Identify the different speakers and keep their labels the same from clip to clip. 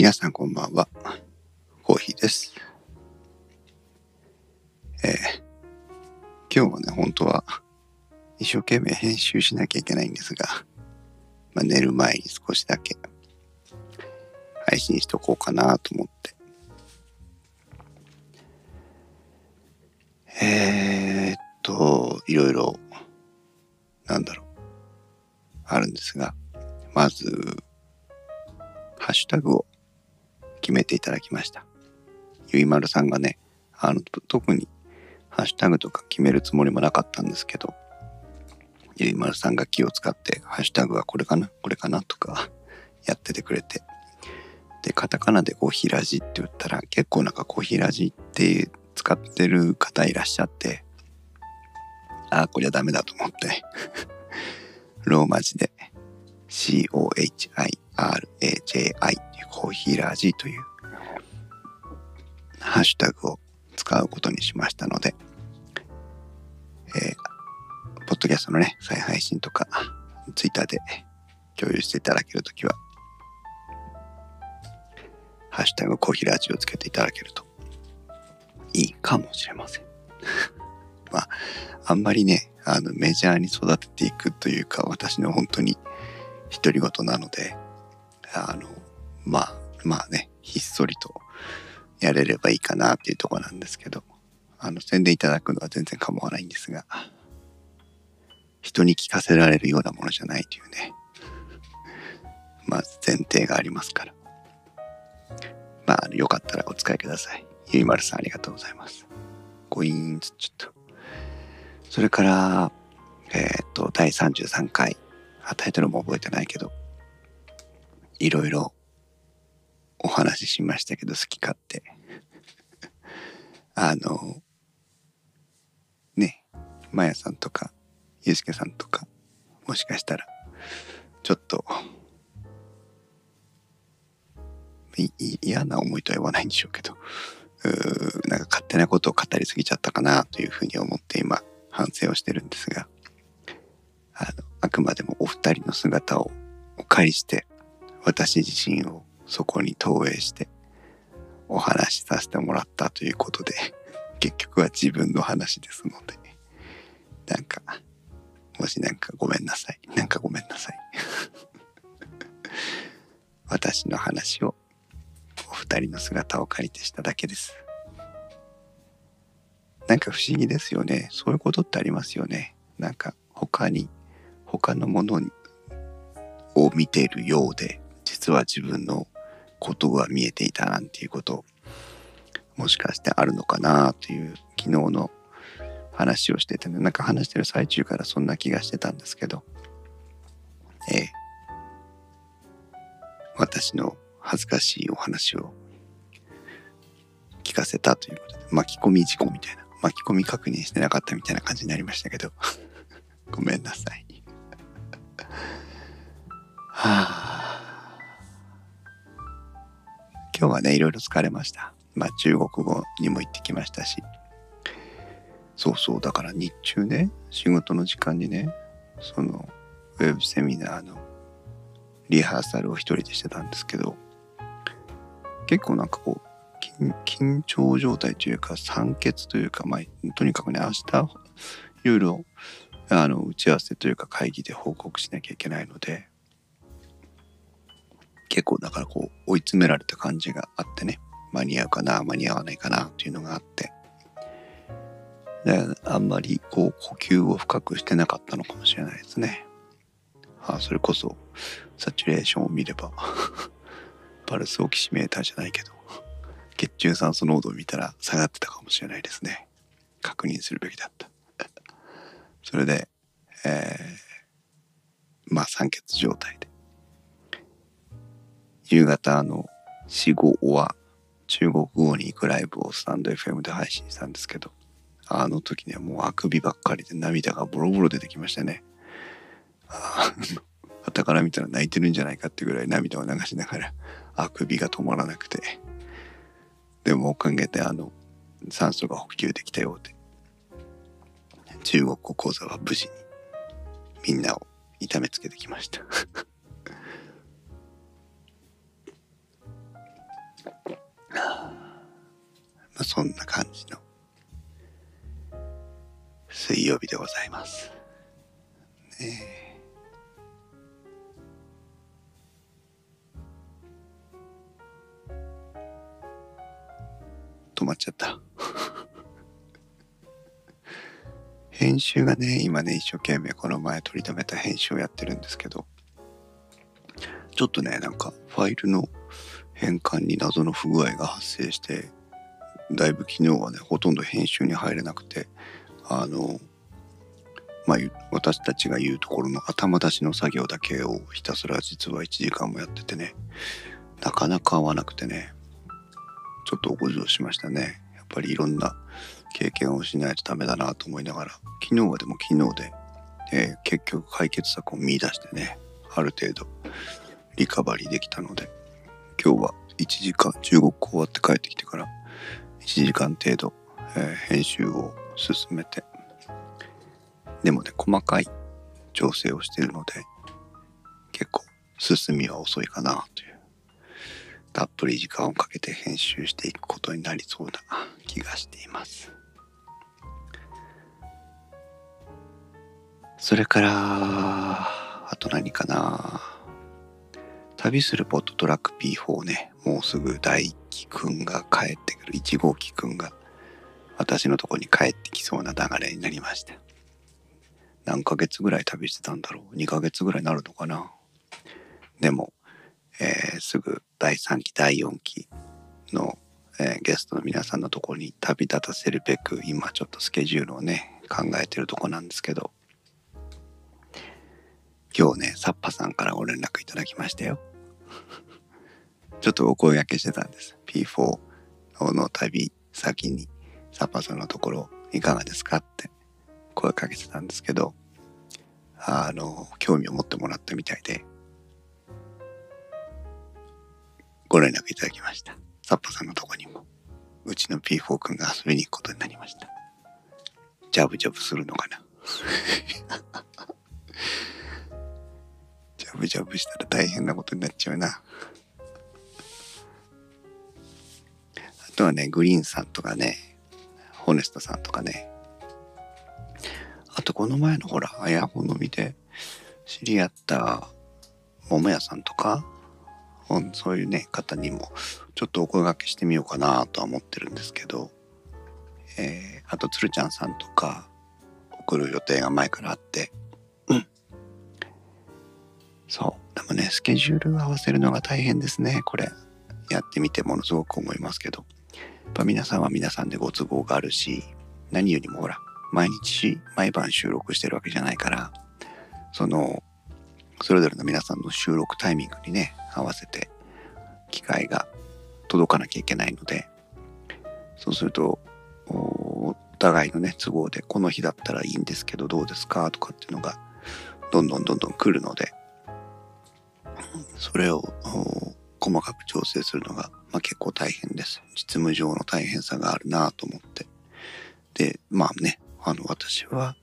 Speaker 1: 皆さんこんばんは。コーヒーです。えー、今日はね、本当は一生懸命編集しなきゃいけないんですが、まあ、寝る前に少しだけ配信しとこうかなと思って。えー、っと、いろいろ、なんだろう、あるんですが、まず、ハッシュタグを決めていただきました。ゆいまるさんがね、あの、特にハッシュタグとか決めるつもりもなかったんですけど、ゆいまるさんが気を使って、ハッシュタグはこれかなこれかなとかやっててくれて。で、カタカナでコーヒーラジって言ったら、結構なんかコーヒーラジって使ってる方いらっしゃって、ああ、こりゃダメだと思ってローマ字で COHI RAJI コーヒーラージというハッシュタグを使うことにしましたので、えー、ポッドキャストのね、再配信とか、ツイッターで共有していただけるときは、ハッシュタグコーヒーラージをつけていただけるといいかもしれません。まあ、あんまりね、あの、メジャーに育てていくというか、私の本当に独り言なので、あの、まあ、まあね、ひっそりとやれればいいかなっていうとこなんですけど、あの、宣伝いただくのは全然構わないんですが、人に聞かせられるようなものじゃないというね、まず前提がありますから。まあ、よかったらお使いください。ゆいまるさんありがとうございます。ごイーンつっちゃった。それから、えっ、と、第33回、タイトルも覚えてないけど、いろいろお話ししましたけど、好き勝手。あの、ね、まやさんとか、ゆうすけさんとか、もしかしたら、ちょっと、嫌な思いとは言わないんでしょうけど、うなんか勝手なことを語りすぎちゃったかなというふうに思って今反省をしてるんですが、あの、あくまでもお二人の姿をお借りして、私自身をそこに投影してお話しさせてもらったということで、結局は自分の話ですので、なんか、もしなんかごめんなさい。なんかごめんなさい。私の話をお二人の姿を借りてしただけです。なんか不思議ですよね。そういうことってありますよね。なんか他に、他のものを見ているようで、実は自分のことが見えていたなんていうこともしかしてあるのかなという昨日の話をしててね。なんか話してる最中からそんな気がしてたんですけど。ええ。私の恥ずかしいお話を聞かせたということで。巻き込み事故みたいな。巻き込み確認してなかったみたいな感じになりましたけど。ごめんなさい。はあ。今日はねいろいろ疲れました。まあ中国語にも行ってきましたし。そうそうだから日中ね仕事の時間にねそのウェブセミナーのリハーサルを一人でしてたんですけど結構なんかこう緊張状態というか酸欠というか、まあ、とにかくね明日いろいろあの打ち合わせというか会議で報告しなきゃいけないので結構だからこう追い詰められた感じがあってね。間に合うかな間に合わないかなっていうのがあって。であんまりこう呼吸を深くしてなかったのかもしれないですね。あそれこそサチュレーションを見れば パルスオキシメーターじゃないけど血中酸素濃度を見たら下がってたかもしれないですね。確認するべきだった。それで、えー、まあ酸欠状態で。夕方の死後は中国語に行くライブをスタンド FM で配信したんですけどあの時にはもうあくびばっかりで涙がボロボロ出てきましたね。はたから見たら泣いてるんじゃないかってぐらい涙を流しながらあくびが止まらなくて。でもおかげであの酸素が補給できたようで中国語講座は無事にみんなを痛めつけてきました。まあ、そんな感じの水曜日でございます。ねえ。止まっちゃった。編集がね、今ね、一生懸命この前取り留めた編集をやってるんですけど、ちょっとね、なんかファイルの変換に謎の不具合が発生して、だいぶ昨日はね、ほとんど編集に入れなくて、あの、まあ、私たちが言うところの頭出しの作業だけをひたすら実は1時間もやっててね、なかなか合わなくてね、ちょっとおごじしましたね。やっぱりいろんな経験をしないとダメだなと思いながら、昨日はでも昨日で、えー、結局解決策を見出してね、ある程度リカバリーできたので、今日は1時間、15個終わって帰ってきてから、1時間程度、えー、編集を進めて、でもね、細かい調整をしているので、結構進みは遅いかなというたっぷり時間をかけて編集していくことになりそうな気がしています。それからあと何かな。旅するポットトラック P4 ね。もうすぐ大輝くんが帰ってくる。1号機くんが私のとこに帰ってきそうな流れになりました。何ヶ月ぐらい旅してたんだろう。2ヶ月ぐらいになるのかな。でもえー、すぐ第3期第4期の、えー、ゲストの皆さんのとこに旅立たせるべく今ちょっとスケジュールをね考えてるとこなんですけど。今日ねサッパさんからご連絡いただきましたよ。ちょっとお声がけしてたんです。P4 の旅先にサッパさんのところいかがですかって。声かけてたんですけど。あの興味を持ってもらったみたいで。ご連絡いただきました。サッパさんのとこにも、うちの P4 君が遊びに行くことになりました。ジャブジャブするのかな。ジャブしたら大変なことになっちゃうな。あとはね、グリーンさんとかね、ホネストさんとかね。あとこの前のほら、あやほのみで知り合った桃屋さんとか、そういうね方にもちょっとお声がけしてみようかなとは思ってるんですけど、えー、あとつるちゃんさんとか送る予定が前からあってそう。でもねスケジュール合わせるのが大変ですね。これ。やってみてものすごく思いますけど。やっぱ皆さんは皆さんでご都合があるし何よりもほら毎日毎晩収録してるわけじゃないからそのそれぞれの皆さんの収録タイミングにね合わせて機械が届かなきゃいけないのでそうするとお互いのね都合でこの日だったらいいんですけどどうですかとかっていうのがどんどんどんどん来るのでそれを細かく調整するのが、まあ、結構大変です。実務上の大変さがあるなと思って。で、まあね、あの私は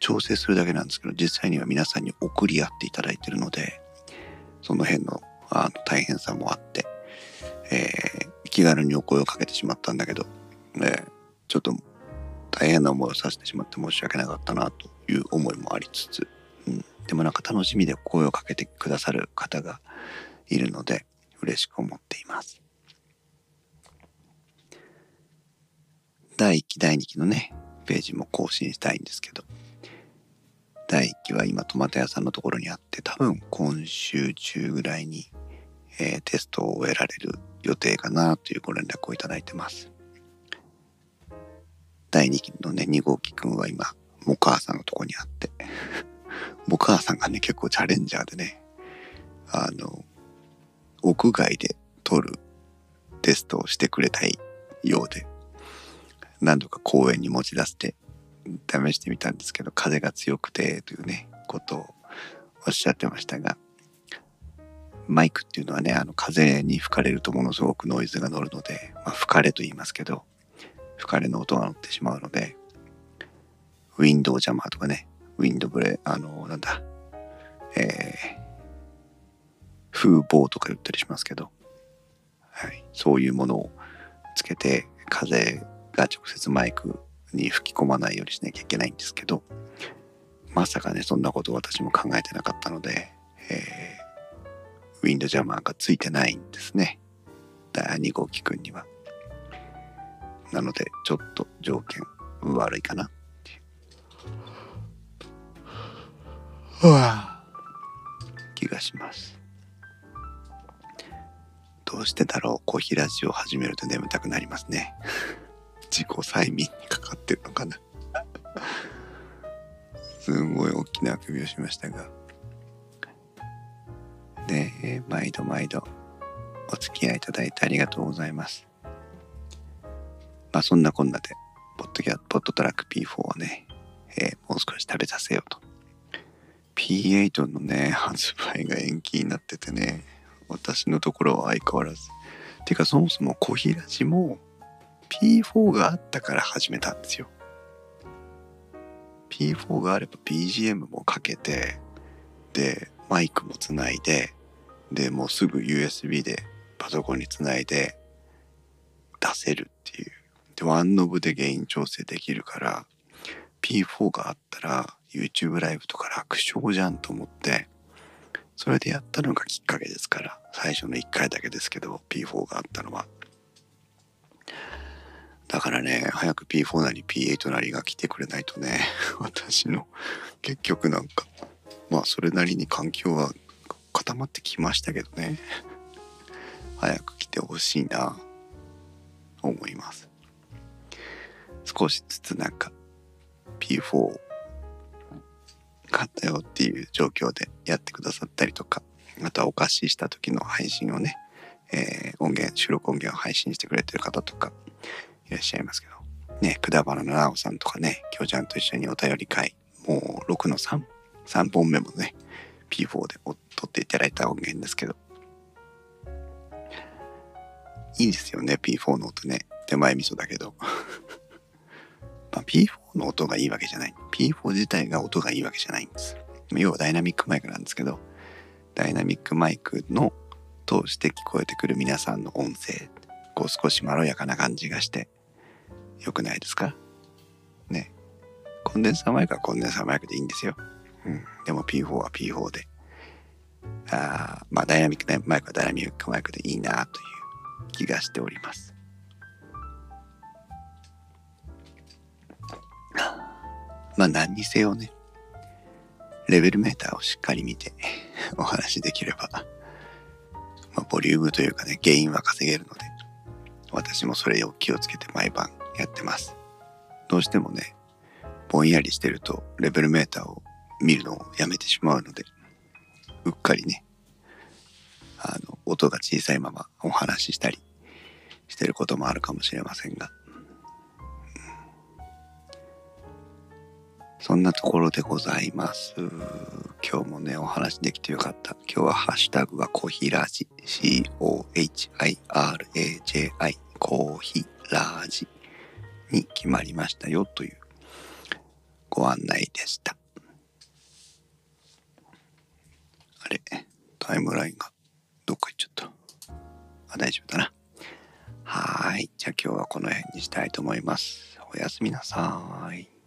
Speaker 1: 調整するだけなんですけど、実際には皆さんに送り合っていただいてるので、その辺のあの大変さもあって、えー、気軽にお声をかけてしまったんだけど、えー、ちょっと大変な思いをさせてしまって申し訳なかったなという思いもありつつ、でもなんか楽しみで声をかけてくださる方がいるので嬉しく思っています。第1期第2期のねページも更新したいんですけど第1期は今トマト屋さんのところにあって多分今週中ぐらいに、えー、テストを終えられる予定かなというご連絡をいただいてます。第2期のね2号機くんは今モカーさんのとこにあってモカーさんがね結構チャレンジャーでねあの屋外で撮るテストをしてくれたいようで何度か公園に持ち出して試してみたんですけど風が強くてというねことをおっしゃってましたがマイクっていうのはねあの風に吹かれるとものすごくノイズが乗るので、まあ、吹かれと言いますけど吹かれの音が乗ってしまうのでウィンドウジャマーとかねウィンドブレあのなんだえー、風防とか言ったりしますけど。はい、そういうものをつけて風が直接マイクに吹き込まないようにしなきゃいけないんですけど。まさかねそんなこと私も考えてなかったので、えー、ウィンドジャマーがついてないんですね。第2号機くんには。なのでちょっと条件悪いかな。っていう気がします。どうしてだろう。コーヒーラジオを始めると眠たくなりますね。自己催眠にかかってるのかな。すんごい大きなあくびをしましたが。ね毎度毎度お付き合いいただいてありがとうございます。まあそんなこんなでポッドキャポッドトラック P4 をね、えー、もう少し食べさせようと。P8 のね発売が延期になっててね私のところは相変わらず。てかそもそもコーヒーラジも P4 があったから始めたんですよ。P4 があれば BGM もかけてでマイクもつないででもうすぐ USB でパソコンにつないで出せるっていう。でワンノブでゲイン調整できるから P4 があったら YouTube ライブとか楽勝じゃんと思ってそれでやったのがきっかけですから最初の1回だけですけど P4 があったのは。だからね早く P4 なり P8 なりが来てくれないとね 私の結局なんかまあそれなりに環境は固まってきましたけどね。早く来てほしいな思います。少しずつなんか P4 買ったよっていう状況でやってくださったりとかあとはお貸しした時の配信をね、えー、音源収録音源を配信してくれてる方とかいらっしゃいますけどねくだばなのなおさんとかねきょうちゃんと一緒にお便り会もう6の33本目もね P4 で撮っていただいた音源ですけど。いいですよね P4 の音ね。手前味噌だけど、P4 の音がいいわけじゃない。P4 自体が音がいいわけじゃないんです。要はダイナミックマイクなんですけど、ダイナミックマイクの通して聞こえてくる皆さんの音声、こう少しまろやかな感じがして良くないですか？ね。コンデンサーマイクはコンデンサーマイクでいいんですよ。うん。でも P4 は P4 で。あまあダイナミックマイクはダイナミックマイクでいいなという気がしております。まあ何にせよね、レベルメーターをしっかり見てお話しできれば、まあ、ボリュームというかね、原因は稼げるので、私もそれを気をつけて毎晩やってます。どうしてもね、ぼんやりしてるとレベルメーターを見るのをやめてしまうので、うっかりね、あの、音が小さいままお話ししたりしてることもあるかもしれませんが、そんなところでございます。今日もね、お話できてよかった。今日はハッシュタグはコーヒーラジ。C-O-H-I-R-A-J-I コーヒーラージに決まりましたよというご案内でした。あれ、タイムラインがどっか行っちゃった。あ、大丈夫だな。はい。じゃあ今日はこの辺にしたいと思います。おやすみなさい。